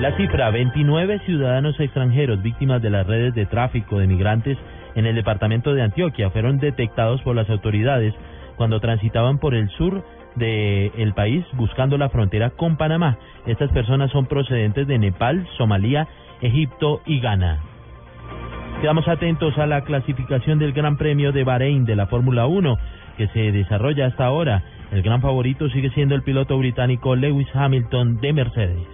La cifra, 29 ciudadanos extranjeros víctimas de las redes de tráfico de migrantes en el departamento de Antioquia fueron detectados por las autoridades cuando transitaban por el sur del país buscando la frontera con Panamá. Estas personas son procedentes de Nepal, Somalia, Egipto y Ghana. Quedamos atentos a la clasificación del Gran Premio de Bahrein de la Fórmula 1 que se desarrolla hasta ahora. El gran favorito sigue siendo el piloto británico Lewis Hamilton de Mercedes.